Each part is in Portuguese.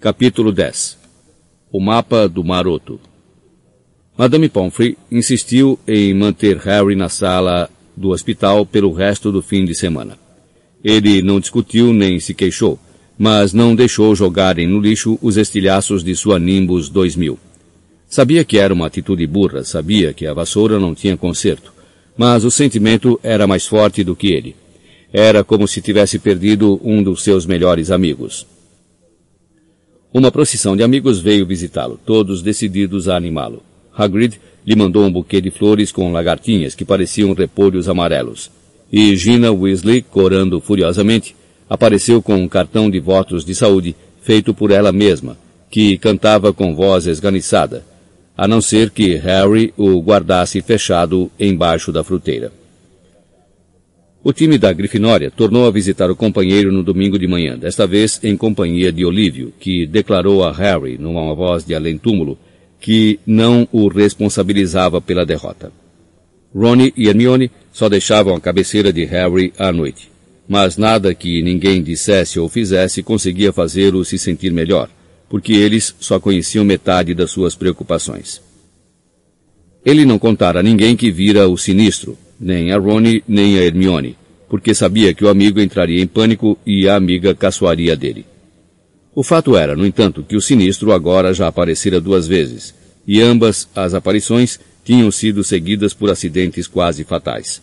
Capítulo 10 O mapa do maroto Madame Pomfrey insistiu em manter Harry na sala do hospital pelo resto do fim de semana. Ele não discutiu nem se queixou, mas não deixou jogarem no lixo os estilhaços de sua Nimbus 2000. Sabia que era uma atitude burra, sabia que a vassoura não tinha conserto, mas o sentimento era mais forte do que ele. Era como se tivesse perdido um dos seus melhores amigos. Uma procissão de amigos veio visitá-lo, todos decididos a animá-lo. Hagrid lhe mandou um buquê de flores com lagartinhas que pareciam repolhos amarelos. E Gina Weasley, corando furiosamente, apareceu com um cartão de votos de saúde feito por ela mesma, que cantava com voz esganiçada, a não ser que Harry o guardasse fechado embaixo da fruteira. O time da Grifinória tornou a visitar o companheiro no domingo de manhã, desta vez em companhia de Olívio, que declarou a Harry, numa voz de além-túmulo, que não o responsabilizava pela derrota. Ronnie e Hermione só deixavam a cabeceira de Harry à noite, mas nada que ninguém dissesse ou fizesse conseguia fazê-lo se sentir melhor, porque eles só conheciam metade das suas preocupações. Ele não contara a ninguém que vira o sinistro, nem a Ronnie nem a Hermione, porque sabia que o amigo entraria em pânico e a amiga caçoaria dele. O fato era, no entanto, que o sinistro agora já aparecera duas vezes, e ambas as aparições tinham sido seguidas por acidentes quase fatais.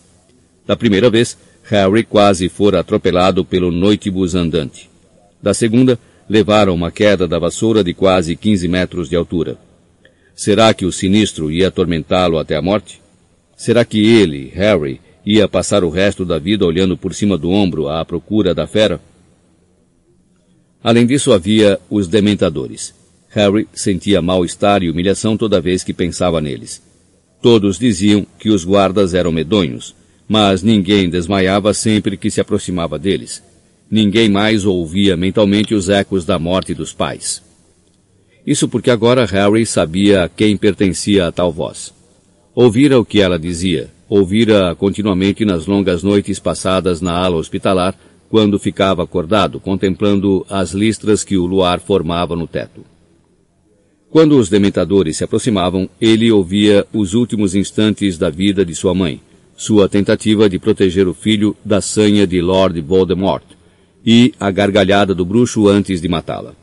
Da primeira vez, Harry quase fora atropelado pelo noitibus andante. Da segunda, levaram uma queda da vassoura de quase 15 metros de altura. Será que o sinistro ia atormentá-lo até a morte? Será que ele, Harry, ia passar o resto da vida olhando por cima do ombro à procura da fera? Além disso, havia os dementadores. Harry sentia mal-estar e humilhação toda vez que pensava neles. Todos diziam que os guardas eram medonhos, mas ninguém desmaiava sempre que se aproximava deles. Ninguém mais ouvia mentalmente os ecos da morte dos pais. Isso porque agora Harry sabia a quem pertencia a tal voz. Ouvira o que ela dizia, ouvira continuamente nas longas noites passadas na ala hospitalar, quando ficava acordado, contemplando as listras que o luar formava no teto. Quando os dementadores se aproximavam, ele ouvia os últimos instantes da vida de sua mãe, sua tentativa de proteger o filho da sanha de Lord Voldemort, e a gargalhada do bruxo antes de matá-la.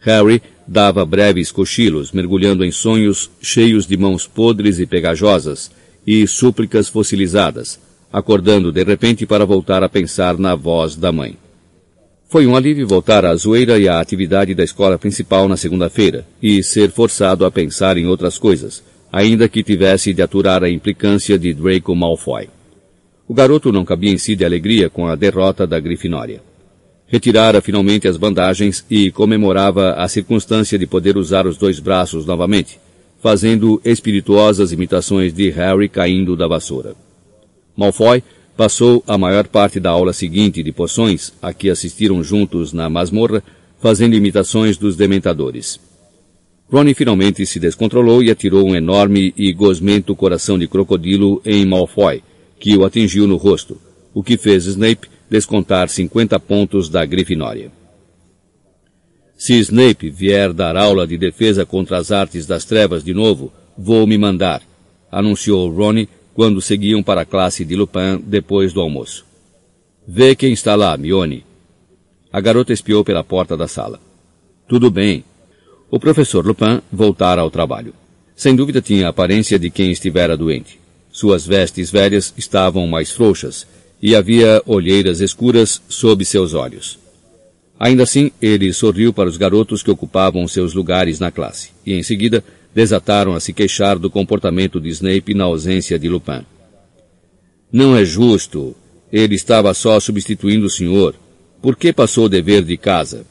Harry dava breves cochilos, mergulhando em sonhos cheios de mãos podres e pegajosas e súplicas fossilizadas, acordando de repente para voltar a pensar na voz da mãe. Foi um alívio voltar à zoeira e à atividade da escola principal na segunda-feira e ser forçado a pensar em outras coisas, ainda que tivesse de aturar a implicância de Draco Malfoy. O garoto não cabia em si de alegria com a derrota da Grifinória retirara finalmente as bandagens e comemorava a circunstância de poder usar os dois braços novamente, fazendo espirituosas imitações de Harry caindo da vassoura. Malfoy passou a maior parte da aula seguinte de poções, a que assistiram juntos na masmorra, fazendo imitações dos dementadores. Ronnie finalmente se descontrolou e atirou um enorme e gosmento coração de crocodilo em Malfoy, que o atingiu no rosto, o que fez Snape descontar 50 pontos da Grifinória. Se Snape vier dar aula de defesa contra as artes das trevas de novo, vou me mandar, anunciou Ronnie quando seguiam para a classe de Lupin depois do almoço. Vê quem está lá, Mione. A garota espiou pela porta da sala. Tudo bem. O professor Lupin voltara ao trabalho. Sem dúvida tinha a aparência de quem estivera doente. Suas vestes velhas estavam mais frouxas e havia olheiras escuras sob seus olhos. Ainda assim, ele sorriu para os garotos que ocupavam seus lugares na classe, e em seguida desataram a se queixar do comportamento de Snape na ausência de Lupin. Não é justo. Ele estava só substituindo o senhor. Por que passou o dever de casa?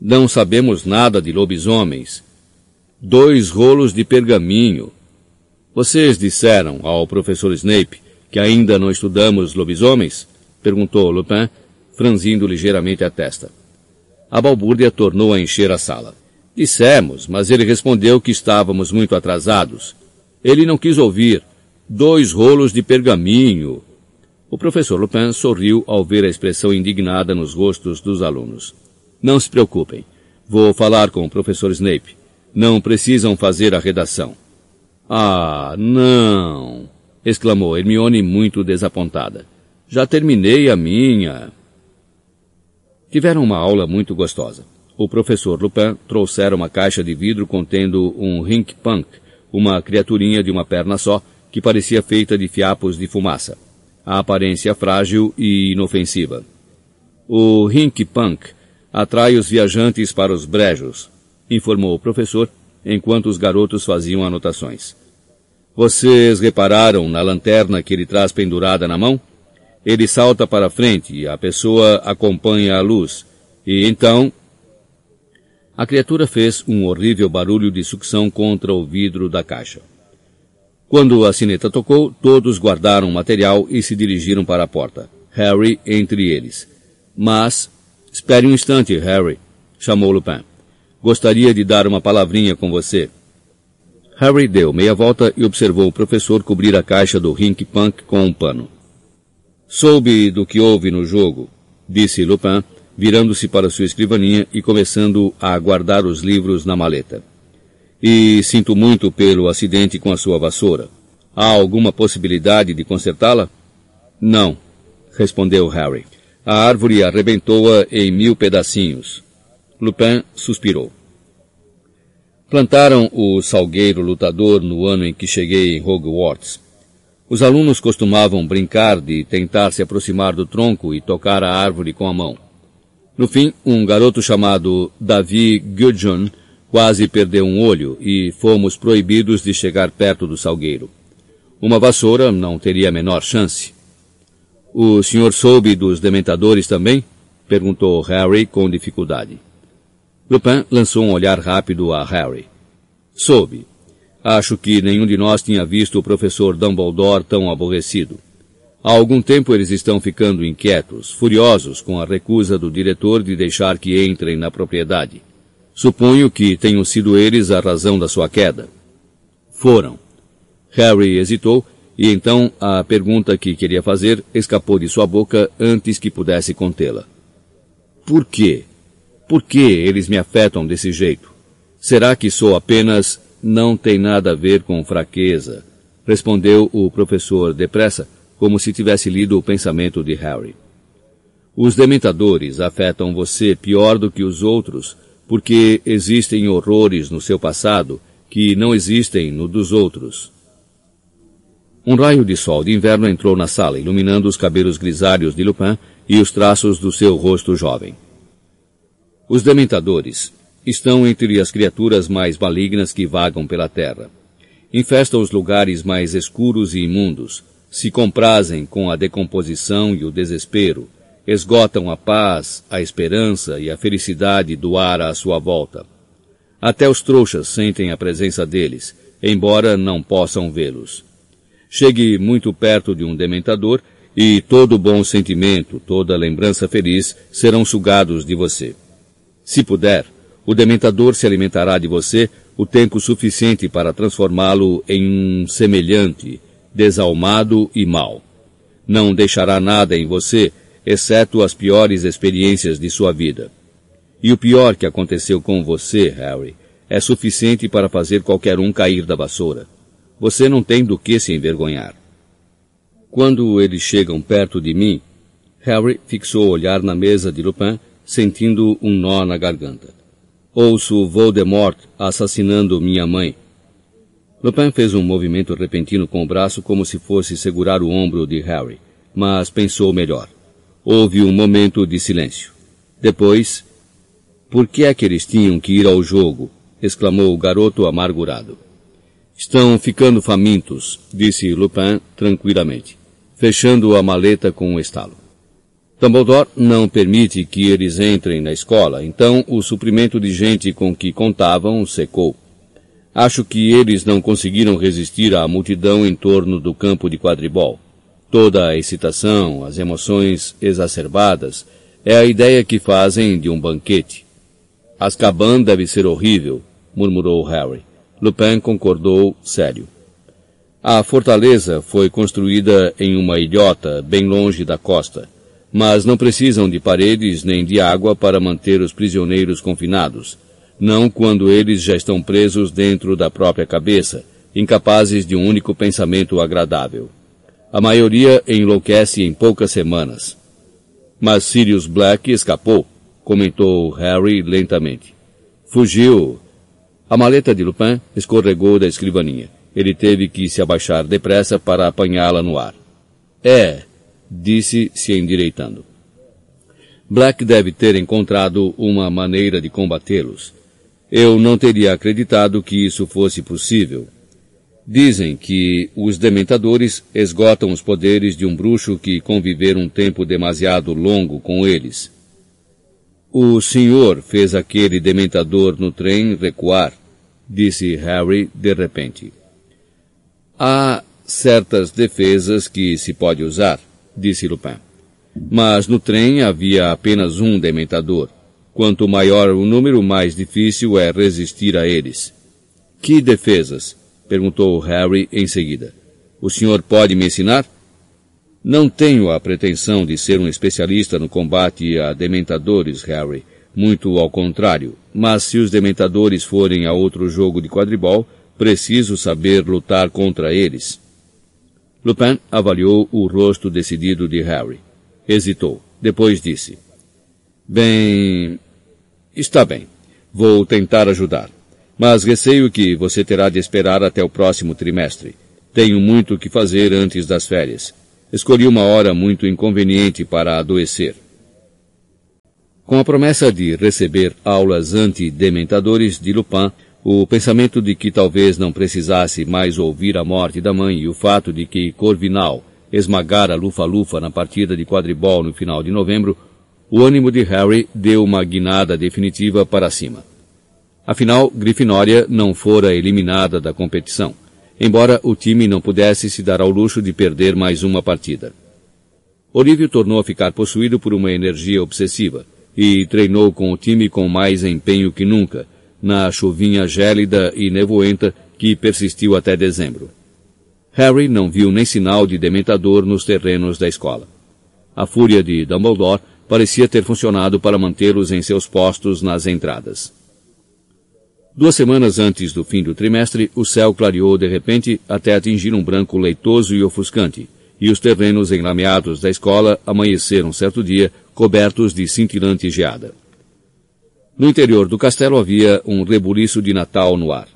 Não sabemos nada de lobisomens. Dois rolos de pergaminho. Vocês disseram ao professor Snape que ainda não estudamos lobisomens? perguntou Lupin, franzindo ligeiramente a testa. A balbúrdia tornou a encher a sala. Dissemos, mas ele respondeu que estávamos muito atrasados. Ele não quis ouvir. Dois rolos de pergaminho. O professor Lupin sorriu ao ver a expressão indignada nos rostos dos alunos. Não se preocupem. Vou falar com o professor Snape. Não precisam fazer a redação. Ah, não! exclamou Hermione muito desapontada. Já terminei a minha. Tiveram uma aula muito gostosa. O professor Lupin trouxera uma caixa de vidro contendo um Rink Punk, uma criaturinha de uma perna só, que parecia feita de fiapos de fumaça. A aparência frágil e inofensiva. O Rink Punk atrai os viajantes para os brejos, informou o professor, enquanto os garotos faziam anotações. Vocês repararam na lanterna que ele traz pendurada na mão? Ele salta para frente e a pessoa acompanha a luz. E então... A criatura fez um horrível barulho de sucção contra o vidro da caixa. Quando a sineta tocou, todos guardaram o material e se dirigiram para a porta. Harry entre eles. Mas... Espere um instante, Harry, chamou Lupin. Gostaria de dar uma palavrinha com você. Harry deu meia volta e observou o professor cobrir a caixa do Rink Punk com um pano. Soube do que houve no jogo, disse Lupin, virando-se para sua escrivaninha e começando a guardar os livros na maleta. E sinto muito pelo acidente com a sua vassoura. Há alguma possibilidade de consertá-la? Não, respondeu Harry. A árvore arrebentou-a em mil pedacinhos. Lupin suspirou. Plantaram o salgueiro lutador no ano em que cheguei em Hogwarts. Os alunos costumavam brincar de tentar se aproximar do tronco e tocar a árvore com a mão. No fim, um garoto chamado Davi Gudjon quase perdeu um olho e fomos proibidos de chegar perto do salgueiro. Uma vassoura não teria a menor chance. O senhor soube dos dementadores também? perguntou Harry com dificuldade. Lupin lançou um olhar rápido a Harry. Soube. Acho que nenhum de nós tinha visto o professor Dumbledore tão aborrecido. Há algum tempo eles estão ficando inquietos, furiosos com a recusa do diretor de deixar que entrem na propriedade. Suponho que tenham sido eles a razão da sua queda. Foram. Harry hesitou e então a pergunta que queria fazer escapou de sua boca antes que pudesse contê-la. Por quê? Por que eles me afetam desse jeito? Será que sou apenas não tem nada a ver com fraqueza? Respondeu o professor depressa, como se tivesse lido o pensamento de Harry. Os dementadores afetam você pior do que os outros, porque existem horrores no seu passado que não existem no dos outros. Um raio de sol de inverno entrou na sala, iluminando os cabelos grisalhos de Lupin e os traços do seu rosto jovem. Os dementadores estão entre as criaturas mais malignas que vagam pela terra. Infestam os lugares mais escuros e imundos, se comprazem com a decomposição e o desespero, esgotam a paz, a esperança e a felicidade do ar à sua volta. Até os trouxas sentem a presença deles, embora não possam vê-los. Chegue muito perto de um dementador e todo bom sentimento, toda lembrança feliz serão sugados de você. Se puder, o dementador se alimentará de você o tempo suficiente para transformá-lo em um semelhante, desalmado e mau. Não deixará nada em você, exceto as piores experiências de sua vida. E o pior que aconteceu com você, Harry, é suficiente para fazer qualquer um cair da vassoura. Você não tem do que se envergonhar. Quando eles chegam perto de mim, Harry fixou o olhar na mesa de Lupin sentindo um nó na garganta. Ouço Voldemort assassinando minha mãe. Lupin fez um movimento repentino com o braço como se fosse segurar o ombro de Harry, mas pensou melhor. Houve um momento de silêncio. Depois, por que é que eles tinham que ir ao jogo? exclamou o garoto amargurado. Estão ficando famintos, disse Lupin tranquilamente, fechando a maleta com um estalo. Dumbledore não permite que eles entrem na escola, então o suprimento de gente com que contavam secou. Acho que eles não conseguiram resistir à multidão em torno do campo de quadribol. Toda a excitação, as emoções exacerbadas, é a ideia que fazem de um banquete. Azkaban deve ser horrível, murmurou Harry. Lupin concordou sério. A fortaleza foi construída em uma ilhota bem longe da costa mas não precisam de paredes nem de água para manter os prisioneiros confinados. não quando eles já estão presos dentro da própria cabeça, incapazes de um único pensamento agradável. A maioria enlouquece em poucas semanas. Mas Sirius Black escapou, comentou Harry lentamente. Fugiu. A maleta de Lupin escorregou da escrivaninha. Ele teve que se abaixar depressa para apanhá-la no ar. É, disse, se endireitando. Black deve ter encontrado uma maneira de combatê-los. Eu não teria acreditado que isso fosse possível. Dizem que os dementadores esgotam os poderes de um bruxo que conviver um tempo demasiado longo com eles. O senhor fez aquele dementador no trem recuar, disse Harry de repente. Há certas defesas que se pode usar, disse Lupin. Mas no trem havia apenas um dementador. Quanto maior o número, mais difícil é resistir a eles. Que defesas? perguntou Harry em seguida. O senhor pode me ensinar? Não tenho a pretensão de ser um especialista no combate a dementadores, Harry. Muito ao contrário. Mas se os dementadores forem a outro jogo de quadribol, preciso saber lutar contra eles. Lupin avaliou o rosto decidido de Harry. Hesitou. Depois disse: Bem, Está bem. Vou tentar ajudar. Mas receio que você terá de esperar até o próximo trimestre. Tenho muito o que fazer antes das férias. Escolhi uma hora muito inconveniente para adoecer. Com a promessa de receber aulas anti-dementadores de Lupin, o pensamento de que talvez não precisasse mais ouvir a morte da mãe e o fato de que Corvinal esmagara Lufa-Lufa na partida de quadribol no final de novembro o ânimo de Harry deu uma guinada definitiva para cima. Afinal, Grifinória não fora eliminada da competição, embora o time não pudesse se dar ao luxo de perder mais uma partida. Olívio tornou a ficar possuído por uma energia obsessiva e treinou com o time com mais empenho que nunca, na chuvinha gélida e nevoenta que persistiu até dezembro. Harry não viu nem sinal de dementador nos terrenos da escola. A fúria de Dumbledore parecia ter funcionado para mantê-los em seus postos nas entradas. Duas semanas antes do fim do trimestre, o céu clareou de repente até atingir um branco leitoso e ofuscante, e os terrenos enlameados da escola amanheceram certo dia cobertos de cintilante geada. No interior do castelo havia um rebuliço de Natal no ar.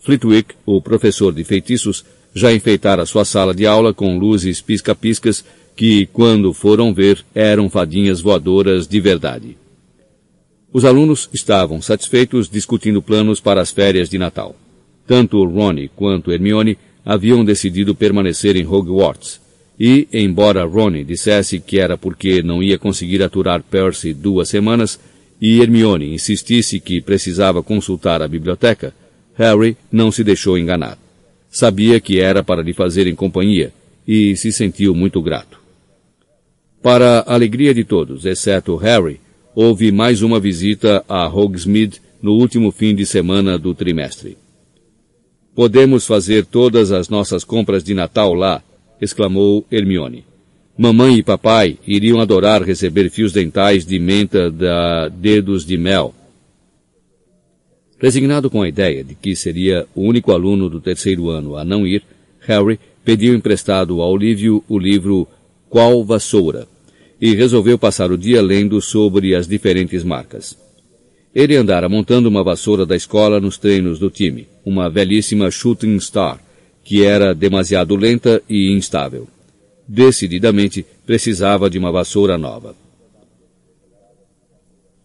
Flitwick, o professor de feitiços, já enfeitara sua sala de aula com luzes pisca-piscas que, quando foram ver, eram fadinhas voadoras de verdade. Os alunos estavam satisfeitos discutindo planos para as férias de Natal. Tanto Ronnie quanto Hermione haviam decidido permanecer em Hogwarts, e, embora Ronnie dissesse que era porque não ia conseguir aturar Percy duas semanas, e Hermione insistisse que precisava consultar a biblioteca, Harry não se deixou enganar. Sabia que era para lhe fazerem companhia, e se sentiu muito grato. Para a alegria de todos, exceto Harry, houve mais uma visita a Hogsmeade no último fim de semana do trimestre. Podemos fazer todas as nossas compras de Natal lá, exclamou Hermione. Mamãe e papai iriam adorar receber fios dentais de menta da Dedos de Mel. Resignado com a ideia de que seria o único aluno do terceiro ano a não ir, Harry pediu emprestado a Olívio o livro Qual Vassoura, e resolveu passar o dia lendo sobre as diferentes marcas. Ele andara montando uma vassoura da escola nos treinos do time, uma velhíssima Shooting Star, que era demasiado lenta e instável. Decididamente precisava de uma vassoura nova.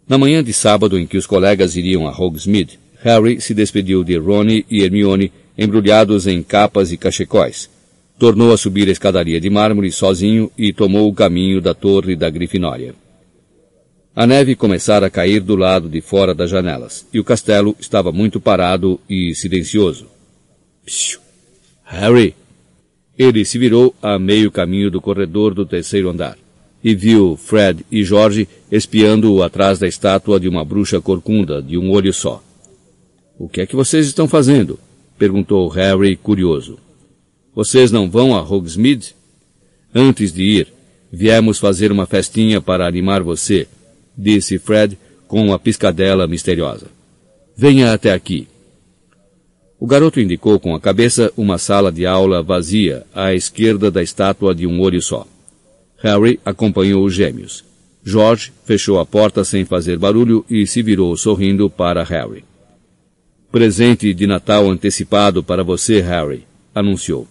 Na manhã de sábado em que os colegas iriam a Hogsmeade, Harry se despediu de Ronnie e Hermione embrulhados em capas e cachecóis, Tornou a subir a escadaria de mármore sozinho e tomou o caminho da torre da Grifinória. A neve começara a cair do lado de fora das janelas, e o castelo estava muito parado e silencioso. Psiu! Harry! Ele se virou a meio caminho do corredor do terceiro andar e viu Fred e George espiando-o atrás da estátua de uma bruxa corcunda de um olho só. O que é que vocês estão fazendo? perguntou Harry, curioso. Vocês não vão a Hogsmeade? Antes de ir, viemos fazer uma festinha para animar você, disse Fred com uma piscadela misteriosa. Venha até aqui. O garoto indicou com a cabeça uma sala de aula vazia à esquerda da estátua de um olho só. Harry acompanhou os gêmeos. George fechou a porta sem fazer barulho e se virou sorrindo para Harry. Presente de Natal antecipado para você, Harry, anunciou.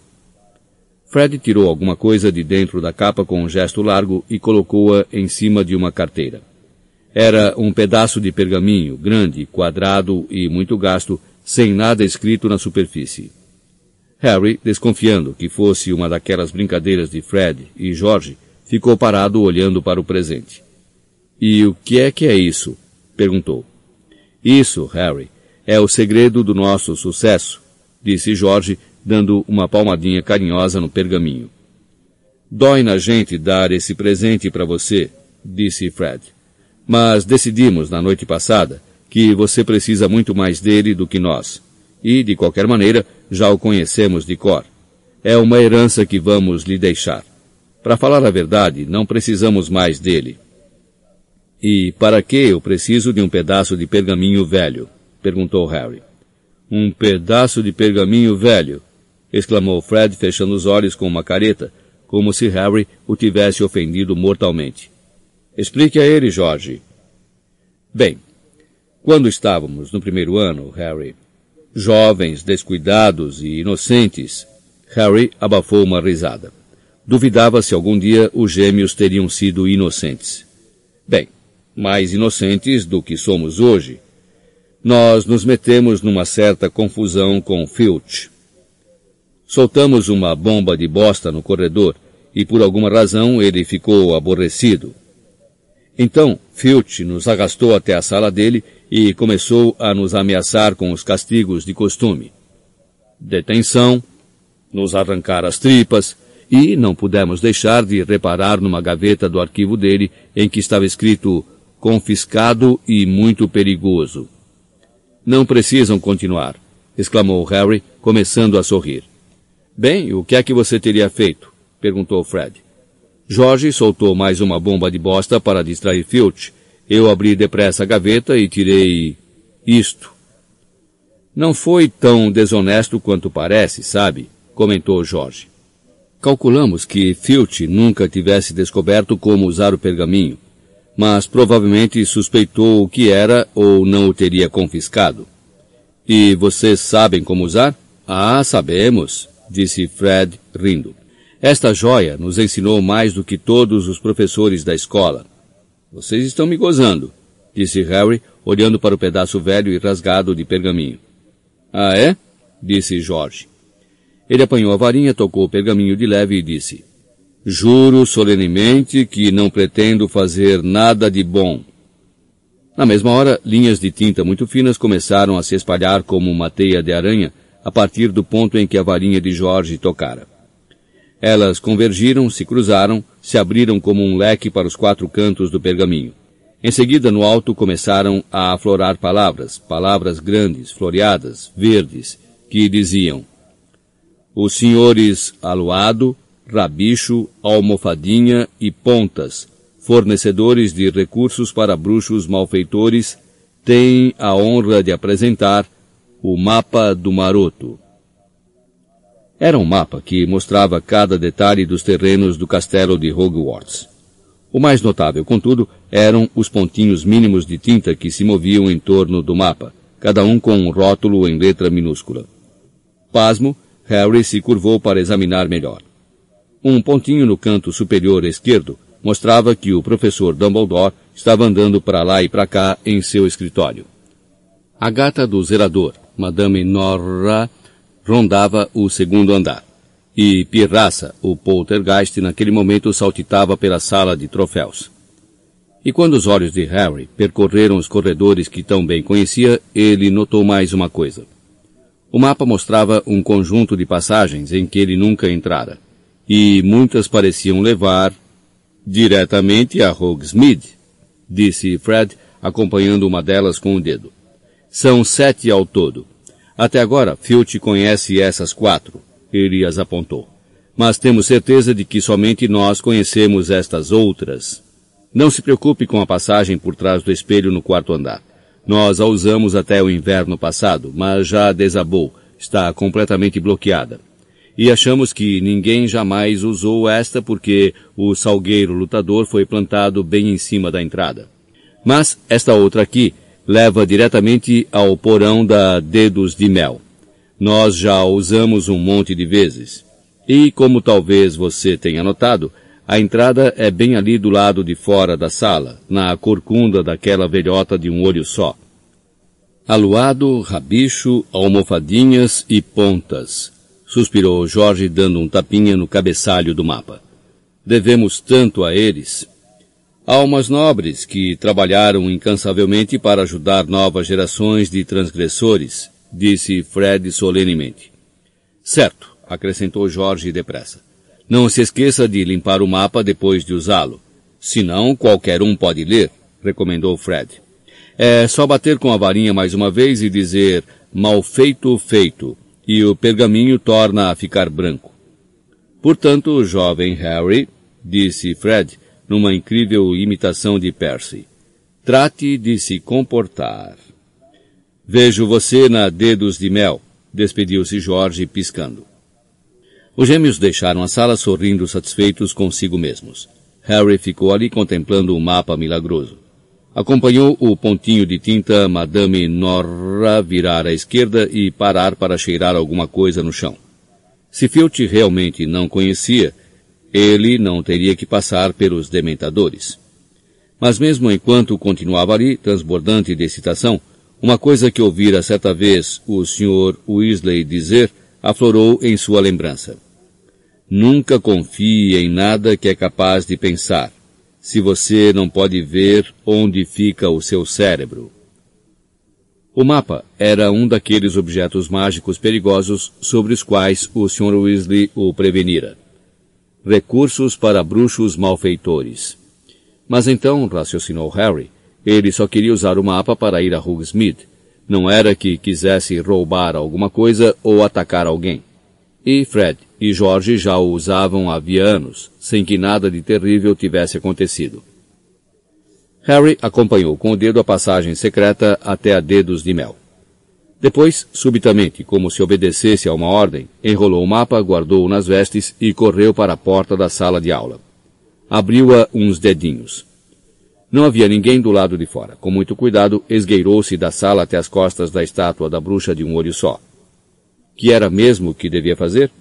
Fred tirou alguma coisa de dentro da capa com um gesto largo e colocou-a em cima de uma carteira. Era um pedaço de pergaminho, grande, quadrado e muito gasto, sem nada escrito na superfície. Harry, desconfiando que fosse uma daquelas brincadeiras de Fred e George, ficou parado olhando para o presente. E o que é que é isso? perguntou. Isso, Harry, é o segredo do nosso sucesso, disse George, dando uma palmadinha carinhosa no pergaminho. Dói na gente dar esse presente para você, disse Fred. Mas decidimos na noite passada que você precisa muito mais dele do que nós. E, de qualquer maneira, já o conhecemos de cor. É uma herança que vamos lhe deixar. Para falar a verdade, não precisamos mais dele. E para que eu preciso de um pedaço de pergaminho velho? perguntou Harry. Um pedaço de pergaminho velho? exclamou Fred, fechando os olhos com uma careta, como se Harry o tivesse ofendido mortalmente. Explique a ele, Jorge. Bem, quando estávamos no primeiro ano, Harry, jovens, descuidados e inocentes, Harry abafou uma risada. Duvidava se algum dia os gêmeos teriam sido inocentes. Bem, mais inocentes do que somos hoje. Nós nos metemos numa certa confusão com Filch. Soltamos uma bomba de bosta no corredor e por alguma razão ele ficou aborrecido. Então, Filch nos arrastou até a sala dele e começou a nos ameaçar com os castigos de costume. Detenção, nos arrancar as tripas, e não pudemos deixar de reparar numa gaveta do arquivo dele em que estava escrito confiscado e muito perigoso. Não precisam continuar, exclamou Harry, começando a sorrir. Bem, o que é que você teria feito? perguntou Fred. Jorge soltou mais uma bomba de bosta para distrair Filch, eu abri depressa a gaveta e tirei isto. Não foi tão desonesto quanto parece, sabe? comentou Jorge. Calculamos que Filch nunca tivesse descoberto como usar o pergaminho, mas provavelmente suspeitou o que era ou não o teria confiscado. E vocês sabem como usar? Ah, sabemos, disse Fred, rindo. Esta joia nos ensinou mais do que todos os professores da escola. Vocês estão me gozando, disse Harry, olhando para o pedaço velho e rasgado de pergaminho. Ah, é? disse George. Ele apanhou a varinha, tocou o pergaminho de leve e disse, Juro solenemente que não pretendo fazer nada de bom. Na mesma hora, linhas de tinta muito finas começaram a se espalhar como uma teia de aranha a partir do ponto em que a varinha de Jorge tocara. Elas convergiram, se cruzaram, se abriram como um leque para os quatro cantos do pergaminho. Em seguida, no alto, começaram a aflorar palavras, palavras grandes, floreadas, verdes, que diziam Os senhores Aluado, Rabicho, Almofadinha e Pontas, fornecedores de recursos para bruxos malfeitores, têm a honra de apresentar o mapa do maroto. Era um mapa que mostrava cada detalhe dos terrenos do castelo de Hogwarts. O mais notável, contudo, eram os pontinhos mínimos de tinta que se moviam em torno do mapa, cada um com um rótulo em letra minúscula. Pasmo, Harry se curvou para examinar melhor. Um pontinho no canto superior esquerdo mostrava que o professor Dumbledore estava andando para lá e para cá em seu escritório. A gata do zerador, Madame Norra, rondava o segundo andar. E Pirraça, o poltergeist, naquele momento saltitava pela sala de troféus. E quando os olhos de Harry percorreram os corredores que tão bem conhecia, ele notou mais uma coisa. O mapa mostrava um conjunto de passagens em que ele nunca entrara, e muitas pareciam levar diretamente a Hogsmeade, disse Fred, acompanhando uma delas com o dedo. São sete ao todo, até agora, Filch conhece essas quatro, ele as apontou. Mas temos certeza de que somente nós conhecemos estas outras. Não se preocupe com a passagem por trás do espelho no quarto andar. Nós a usamos até o inverno passado, mas já desabou, está completamente bloqueada. E achamos que ninguém jamais usou esta porque o salgueiro lutador foi plantado bem em cima da entrada. Mas esta outra aqui leva diretamente ao porão da Dedos de Mel. Nós já a usamos um monte de vezes. E como talvez você tenha notado, a entrada é bem ali do lado de fora da sala, na corcunda daquela velhota de um olho só. Aluado, rabicho, almofadinhas e pontas, suspirou Jorge dando um tapinha no cabeçalho do mapa. Devemos tanto a eles. Almas nobres que trabalharam incansavelmente para ajudar novas gerações de transgressores, disse Fred solenemente. Certo, acrescentou Jorge depressa. Não se esqueça de limpar o mapa depois de usá-lo. Senão qualquer um pode ler, recomendou Fred. É só bater com a varinha mais uma vez e dizer mal feito, feito, e o pergaminho torna a ficar branco. Portanto, jovem Harry, disse Fred, numa incrível imitação de Percy, trate de se comportar. Vejo você na Dedos de Mel, despediu-se Jorge piscando. Os gêmeos deixaram a sala sorrindo satisfeitos consigo mesmos. Harry ficou ali contemplando o mapa milagroso. Acompanhou o pontinho de tinta Madame Norra virar à esquerda e parar para cheirar alguma coisa no chão. Se Filch realmente não conhecia, ele não teria que passar pelos dementadores. Mas mesmo enquanto continuava ali, transbordante de excitação, uma coisa que ouvira certa vez o Sr. Weasley dizer aflorou em sua lembrança. Nunca confie em nada que é capaz de pensar, se você não pode ver onde fica o seu cérebro. O mapa era um daqueles objetos mágicos perigosos sobre os quais o Sr. Weasley o prevenira. Recursos para bruxos malfeitores. Mas então, raciocinou Harry, ele só queria usar o mapa para ir a Hogsmeade. Não era que quisesse roubar alguma coisa ou atacar alguém. E Fred e Jorge já o usavam havia anos, sem que nada de terrível tivesse acontecido. Harry acompanhou com o dedo a passagem secreta até a dedos de mel. Depois, subitamente, como se obedecesse a uma ordem, enrolou o mapa, guardou-o nas vestes e correu para a porta da sala de aula. Abriu-a uns dedinhos. Não havia ninguém do lado de fora. Com muito cuidado, esgueirou-se da sala até as costas da estátua da bruxa de um olho só que era mesmo que devia fazer?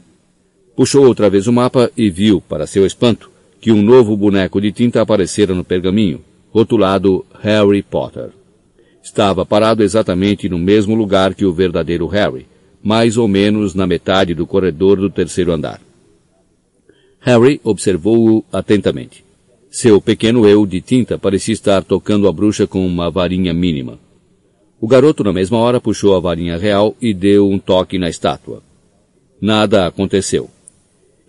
Puxou outra vez o mapa e viu, para seu espanto, que um novo boneco de tinta aparecera no pergaminho, rotulado Harry Potter. Estava parado exatamente no mesmo lugar que o verdadeiro Harry, mais ou menos na metade do corredor do terceiro andar. Harry observou-o atentamente. Seu pequeno eu de tinta parecia estar tocando a bruxa com uma varinha mínima. O garoto, na mesma hora, puxou a varinha real e deu um toque na estátua. Nada aconteceu.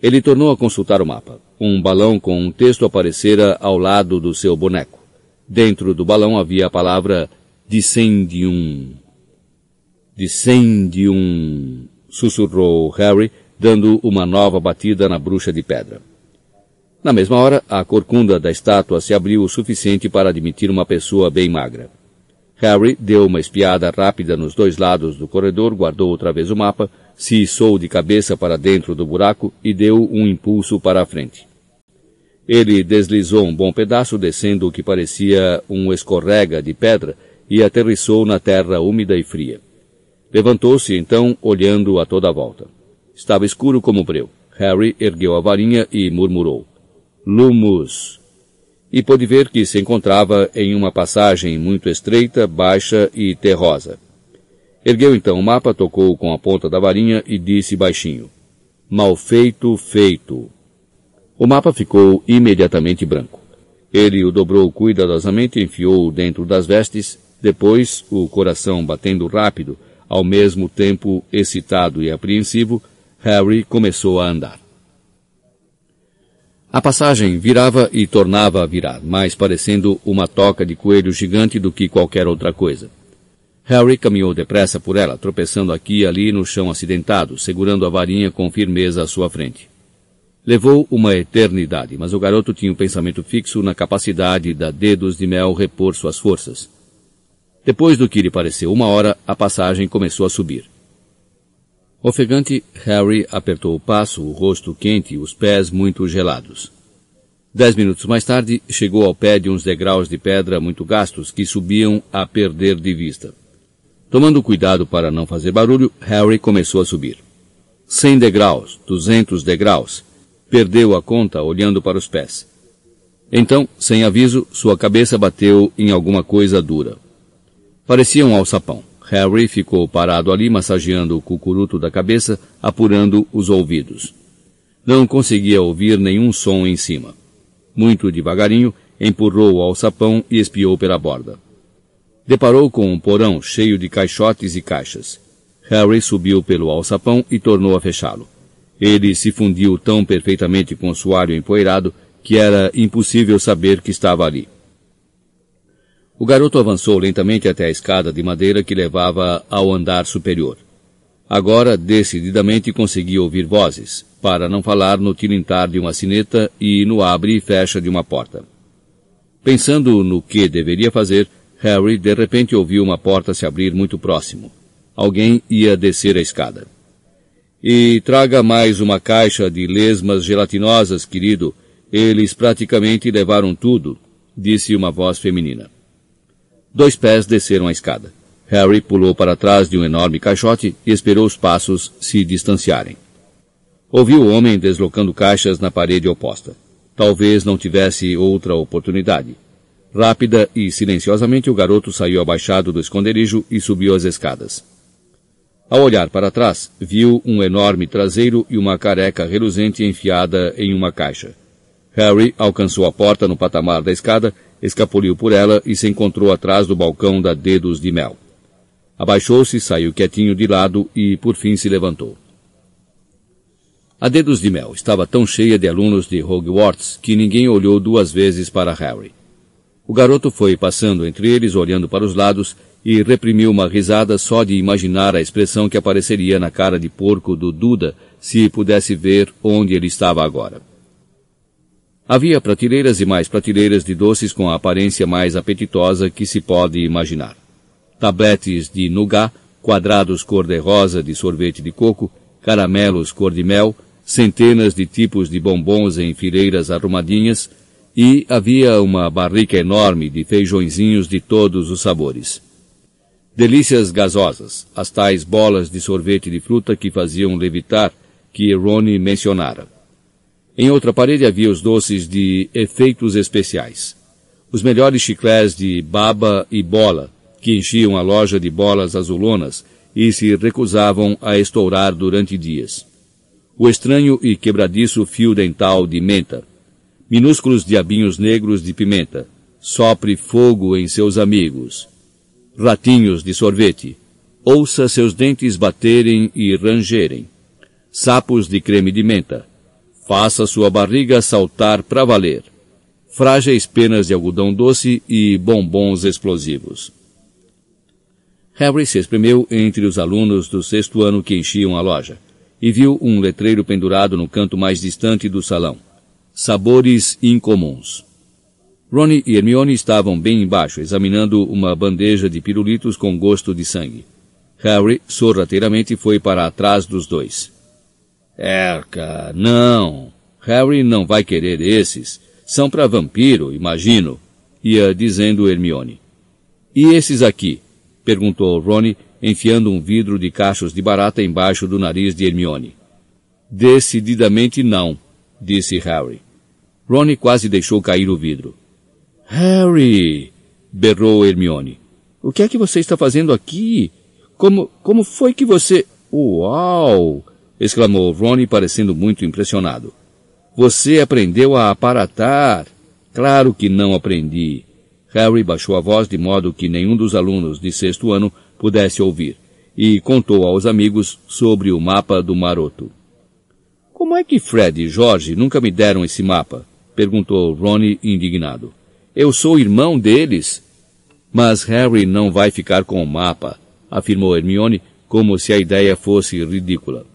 Ele tornou a consultar o mapa. Um balão com um texto aparecera ao lado do seu boneco. Dentro do balão havia a palavra Dissendium. Dissendium, sussurrou Harry, dando uma nova batida na bruxa de pedra. Na mesma hora, a corcunda da estátua se abriu o suficiente para admitir uma pessoa bem magra. Harry deu uma espiada rápida nos dois lados do corredor, guardou outra vez o mapa, se içou de cabeça para dentro do buraco e deu um impulso para a frente. Ele deslizou um bom pedaço, descendo o que parecia um escorrega de pedra, e aterrissou na terra úmida e fria. Levantou-se então, olhando a toda a volta. Estava escuro como breu. Harry ergueu a varinha e murmurou. Lumus! e pôde ver que se encontrava em uma passagem muito estreita, baixa e terrosa. Ergueu então o mapa, tocou com a ponta da varinha e disse baixinho, Mal feito, feito. O mapa ficou imediatamente branco. Ele o dobrou cuidadosamente, enfiou-o dentro das vestes, depois, o coração batendo rápido, ao mesmo tempo excitado e apreensivo, Harry começou a andar. A passagem virava e tornava a virar, mais parecendo uma toca de coelho gigante do que qualquer outra coisa. Harry caminhou depressa por ela, tropeçando aqui e ali no chão acidentado, segurando a varinha com firmeza à sua frente. Levou uma eternidade, mas o garoto tinha um pensamento fixo na capacidade da dedos de mel repor suas forças. Depois do que lhe pareceu uma hora, a passagem começou a subir. Ofegante, Harry apertou o passo, o rosto quente e os pés muito gelados. Dez minutos mais tarde, chegou ao pé de uns degraus de pedra muito gastos que subiam a perder de vista. Tomando cuidado para não fazer barulho, Harry começou a subir. Cem degraus, duzentos degraus. Perdeu a conta olhando para os pés. Então, sem aviso, sua cabeça bateu em alguma coisa dura. Parecia um alçapão. Harry ficou parado ali massageando o cucuruto da cabeça, apurando os ouvidos. Não conseguia ouvir nenhum som em cima. Muito devagarinho, empurrou o alçapão e espiou pela borda. Deparou com um porão cheio de caixotes e caixas. Harry subiu pelo alçapão e tornou a fechá-lo. Ele se fundiu tão perfeitamente com o soalho empoeirado que era impossível saber que estava ali. O garoto avançou lentamente até a escada de madeira que levava ao andar superior. Agora, decididamente, conseguia ouvir vozes, para não falar no tilintar de uma sineta e no abre e fecha de uma porta. Pensando no que deveria fazer, Harry de repente ouviu uma porta se abrir muito próximo. Alguém ia descer a escada. E traga mais uma caixa de lesmas gelatinosas, querido. Eles praticamente levaram tudo, disse uma voz feminina. Dois pés desceram a escada. Harry pulou para trás de um enorme caixote e esperou os passos se distanciarem. Ouviu o homem deslocando caixas na parede oposta. Talvez não tivesse outra oportunidade. Rápida e silenciosamente o garoto saiu abaixado do esconderijo e subiu as escadas. Ao olhar para trás, viu um enorme traseiro e uma careca reluzente enfiada em uma caixa. Harry alcançou a porta no patamar da escada, escapuliu por ela e se encontrou atrás do balcão da Dedos de Mel. Abaixou-se, saiu quietinho de lado e, por fim, se levantou. A Dedos de Mel estava tão cheia de alunos de Hogwarts que ninguém olhou duas vezes para Harry. O garoto foi passando entre eles, olhando para os lados, e reprimiu uma risada só de imaginar a expressão que apareceria na cara de porco do Duda se pudesse ver onde ele estava agora. Havia prateleiras e mais prateleiras de doces com a aparência mais apetitosa que se pode imaginar. Tabletes de nougat, quadrados cor-de-rosa de sorvete de coco, caramelos cor de mel, centenas de tipos de bombons em fileiras arrumadinhas, e havia uma barrica enorme de feijõezinhos de todos os sabores. Delícias gasosas, as tais bolas de sorvete de fruta que faziam levitar, que Ronnie mencionara. Em outra parede havia os doces de efeitos especiais. Os melhores chiclés de baba e bola, que enchiam a loja de bolas azulonas e se recusavam a estourar durante dias. O estranho e quebradiço fio dental de menta, minúsculos diabinhos negros de pimenta, sopre fogo em seus amigos, ratinhos de sorvete, ouça seus dentes baterem e rangerem, sapos de creme de menta, faça sua barriga saltar para valer, frágeis penas de algodão doce e bombons explosivos. Harry se espremeu entre os alunos do sexto ano que enchiam a loja e viu um letreiro pendurado no canto mais distante do salão. Sabores incomuns. Ronnie e Hermione estavam bem embaixo, examinando uma bandeja de pirulitos com gosto de sangue. Harry, sorrateiramente, foi para trás dos dois. Erca, não. Harry não vai querer esses. São para vampiro, imagino, ia dizendo Hermione. E esses aqui? perguntou Ronnie, enfiando um vidro de cachos de barata embaixo do nariz de Hermione. Decididamente não, disse Harry. Ronnie quase deixou cair o vidro. Harry! berrou Hermione. O que é que você está fazendo aqui? Como, como foi que você... Uau! Exclamou Ronnie parecendo muito impressionado. Você aprendeu a aparatar? Claro que não aprendi. Harry baixou a voz de modo que nenhum dos alunos de sexto ano pudesse ouvir, e contou aos amigos sobre o mapa do maroto. Como é que Fred e George nunca me deram esse mapa? perguntou Ronnie indignado. Eu sou irmão deles. Mas Harry não vai ficar com o mapa, afirmou Hermione, como se a ideia fosse ridícula.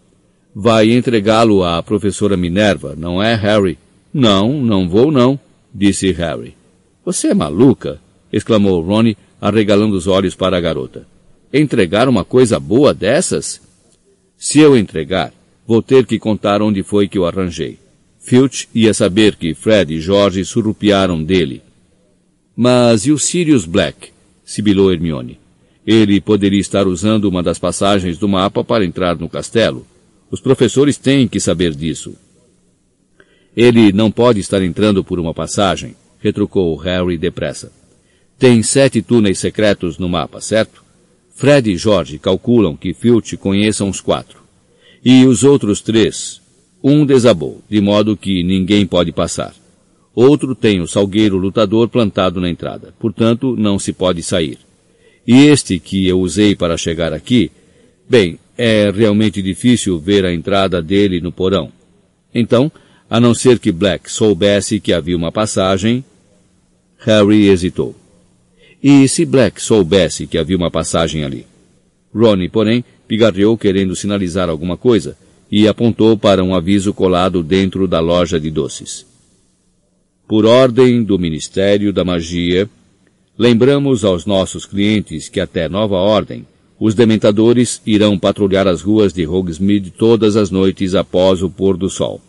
Vai entregá-lo à professora Minerva, não é, Harry? Não, não vou não, disse Harry. Você é maluca? exclamou Ronnie, arregalando os olhos para a garota. Entregar uma coisa boa dessas? Se eu entregar, vou ter que contar onde foi que eu arranjei. Filch ia saber que Fred e George surrupiaram dele. Mas e o Sirius Black? sibilou Hermione. Ele poderia estar usando uma das passagens do mapa para entrar no castelo. Os professores têm que saber disso. Ele não pode estar entrando por uma passagem, retrucou Harry depressa. Tem sete túneis secretos no mapa, certo? Fred e George calculam que Filch conheça uns quatro. E os outros três, um desabou, de modo que ninguém pode passar. Outro tem o salgueiro lutador plantado na entrada, portanto não se pode sair. E este que eu usei para chegar aqui, bem, é realmente difícil ver a entrada dele no porão. Então, a não ser que Black soubesse que havia uma passagem, Harry hesitou. E se Black soubesse que havia uma passagem ali? Ronnie, porém, pigarreou querendo sinalizar alguma coisa e apontou para um aviso colado dentro da loja de doces. Por ordem do Ministério da Magia, lembramos aos nossos clientes que até nova ordem, os dementadores irão patrulhar as ruas de Hogsmeade todas as noites após o pôr do sol.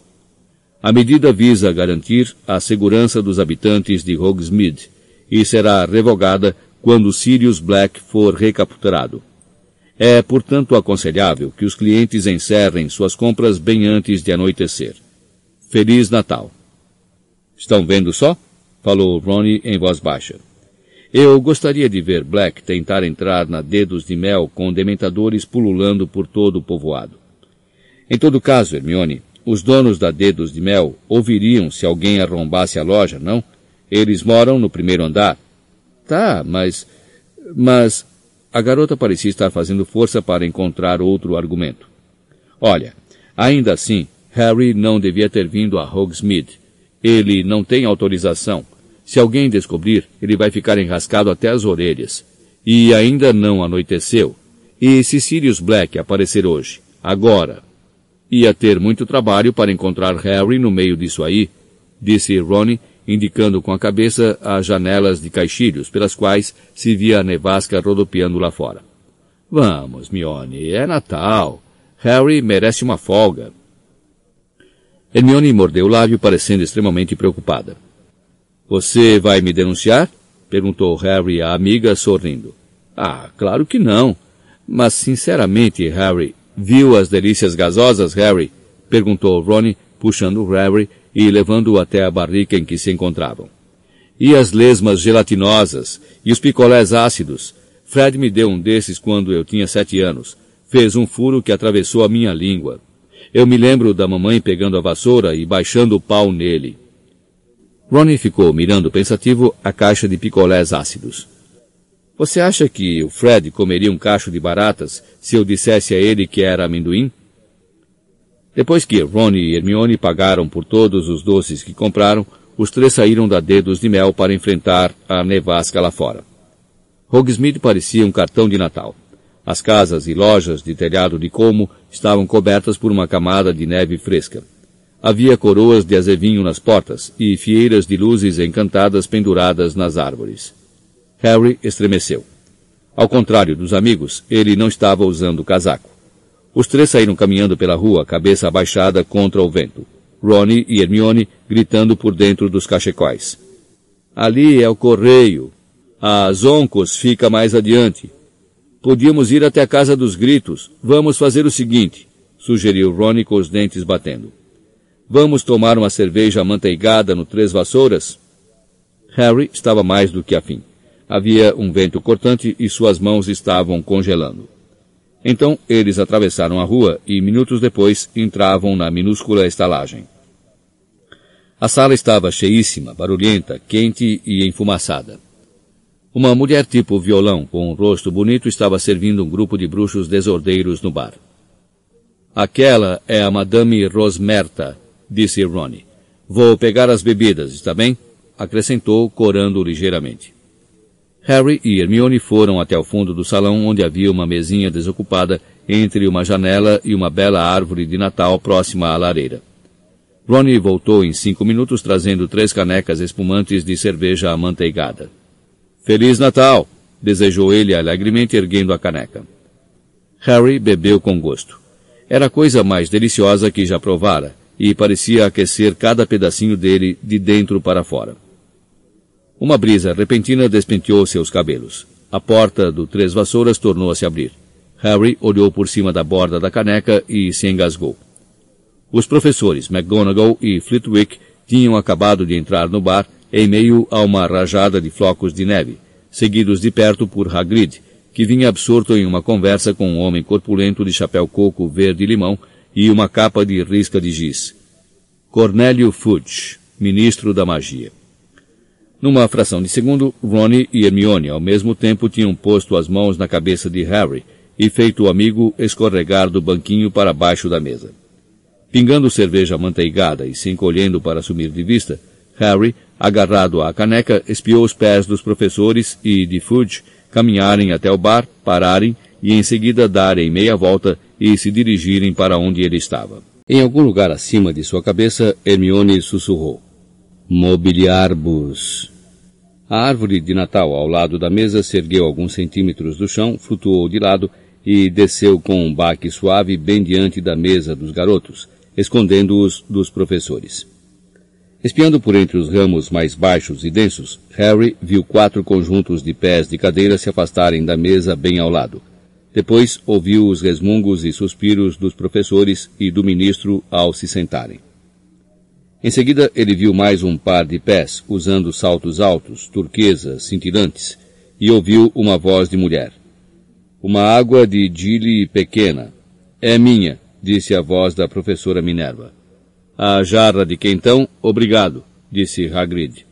A medida visa garantir a segurança dos habitantes de Hogsmeade e será revogada quando Sirius Black for recapturado. É, portanto, aconselhável que os clientes encerrem suas compras bem antes de anoitecer. Feliz Natal! Estão vendo só? Falou Ronnie em voz baixa. Eu gostaria de ver Black tentar entrar na Dedos de Mel com dementadores pululando por todo o povoado. Em todo caso, Hermione, os donos da Dedos de Mel ouviriam se alguém arrombasse a loja, não? Eles moram no primeiro andar. Tá, mas... Mas... A garota parecia estar fazendo força para encontrar outro argumento. Olha, ainda assim, Harry não devia ter vindo a Hogsmeade. Ele não tem autorização. Se alguém descobrir, ele vai ficar enrascado até as orelhas. E ainda não anoiteceu. E se Sirius Black aparecer hoje, agora, ia ter muito trabalho para encontrar Harry no meio disso aí, disse Ronnie, indicando com a cabeça as janelas de caixilhos pelas quais se via a nevasca rodopiando lá fora. Vamos, Mione, é Natal. Harry merece uma folga. Hermione mordeu o lábio, parecendo extremamente preocupada. Você vai me denunciar? perguntou Harry à amiga, sorrindo. Ah, claro que não. Mas, sinceramente, Harry, viu as delícias gasosas, Harry? perguntou Ronnie, puxando Harry e levando-o até a barrica em que se encontravam. E as lesmas gelatinosas, e os picolés ácidos. Fred me deu um desses quando eu tinha sete anos. Fez um furo que atravessou a minha língua. Eu me lembro da mamãe pegando a vassoura e baixando o pau nele. Ronnie ficou mirando pensativo a caixa de picolés ácidos. Você acha que o Fred comeria um cacho de baratas se eu dissesse a ele que era amendoim? Depois que Ronnie e Hermione pagaram por todos os doces que compraram, os três saíram da Dedos de Mel para enfrentar a nevasca lá fora. Hogsmeade parecia um cartão de Natal. As casas e lojas de telhado de como estavam cobertas por uma camada de neve fresca. Havia coroas de azevinho nas portas e fieiras de luzes encantadas penduradas nas árvores. Harry estremeceu. Ao contrário dos amigos, ele não estava usando casaco. Os três saíram caminhando pela rua, cabeça abaixada contra o vento. Ronnie e Hermione gritando por dentro dos cachecóis. Ali é o correio. A Zoncos fica mais adiante. Podíamos ir até a casa dos gritos. Vamos fazer o seguinte, sugeriu Ronnie com os dentes batendo. Vamos tomar uma cerveja amanteigada no Três Vassouras? Harry estava mais do que afim. Havia um vento cortante e suas mãos estavam congelando. Então eles atravessaram a rua e minutos depois entravam na minúscula estalagem. A sala estava cheíssima, barulhenta, quente e enfumaçada. Uma mulher tipo violão, com um rosto bonito, estava servindo um grupo de bruxos desordeiros no bar. Aquela é a Madame Rosmerta, disse Ronnie. Vou pegar as bebidas, está bem? Acrescentou, corando ligeiramente. Harry e Hermione foram até o fundo do salão onde havia uma mesinha desocupada entre uma janela e uma bela árvore de Natal próxima à lareira. Ronnie voltou em cinco minutos trazendo três canecas espumantes de cerveja amanteigada. Feliz Natal! desejou ele alegremente erguendo a caneca. Harry bebeu com gosto. Era a coisa mais deliciosa que já provara, e parecia aquecer cada pedacinho dele de dentro para fora. Uma brisa repentina despenteou seus cabelos. A porta do Três Vassouras tornou a se abrir. Harry olhou por cima da borda da caneca e se engasgou. Os professores McGonagall e Flitwick tinham acabado de entrar no bar em meio a uma rajada de flocos de neve, seguidos de perto por Hagrid, que vinha absorto em uma conversa com um homem corpulento de chapéu coco verde-limão e uma capa de risca de giz. Cornélio Fudge, ministro da magia. Numa fração de segundo, Ronnie e Hermione ao mesmo tempo tinham posto as mãos na cabeça de Harry e feito o amigo escorregar do banquinho para baixo da mesa. Pingando cerveja manteigada e se encolhendo para sumir de vista, Harry, agarrado à caneca, espiou os pés dos professores e de Fudge caminharem até o bar, pararem e em seguida darem meia volta e se dirigirem para onde ele estava. Em algum lugar acima de sua cabeça, Hermione sussurrou. Mobiliarbus. A árvore de Natal ao lado da mesa se ergueu alguns centímetros do chão, flutuou de lado e desceu com um baque suave bem diante da mesa dos garotos, escondendo-os dos professores. Espiando por entre os ramos mais baixos e densos, Harry viu quatro conjuntos de pés de cadeira se afastarem da mesa bem ao lado. Depois ouviu os resmungos e suspiros dos professores e do ministro ao se sentarem. Em seguida, ele viu mais um par de pés, usando saltos altos, turquesas, cintilantes, e ouviu uma voz de mulher. Uma água de Gili pequena. É minha, disse a voz da professora Minerva. A jarra de quentão, obrigado, disse Hagrid.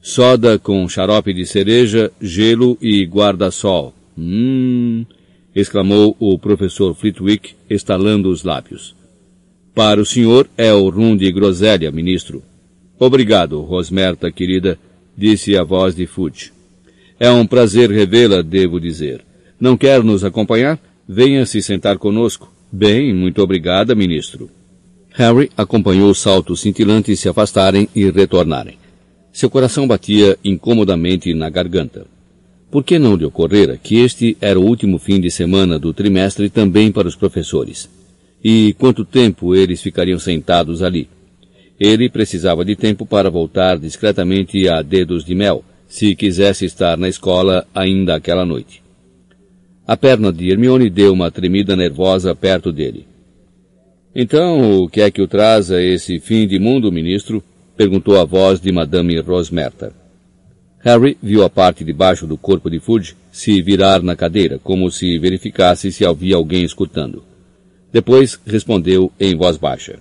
Soda com xarope de cereja, gelo e guarda-sol. Hum, exclamou o professor Flitwick, estalando os lábios. Para o senhor é o rum de groselha, ministro. Obrigado, Rosmerta, querida, disse a voz de Fudge. É um prazer revê-la, devo dizer. Não quer nos acompanhar? Venha se sentar conosco. Bem, muito obrigada, ministro. Harry acompanhou os saltos cintilantes se afastarem e retornarem. Seu coração batia incomodamente na garganta. Por que não lhe ocorrera que este era o último fim de semana do trimestre também para os professores? E quanto tempo eles ficariam sentados ali? Ele precisava de tempo para voltar discretamente a dedos de mel, se quisesse estar na escola ainda aquela noite. A perna de Hermione deu uma tremida nervosa perto dele. Então, o que é que o traz a esse fim de mundo, ministro? perguntou a voz de Madame Rosmerta. Harry viu a parte de baixo do corpo de Fudge se virar na cadeira, como se verificasse se havia alguém escutando. Depois respondeu em voz baixa.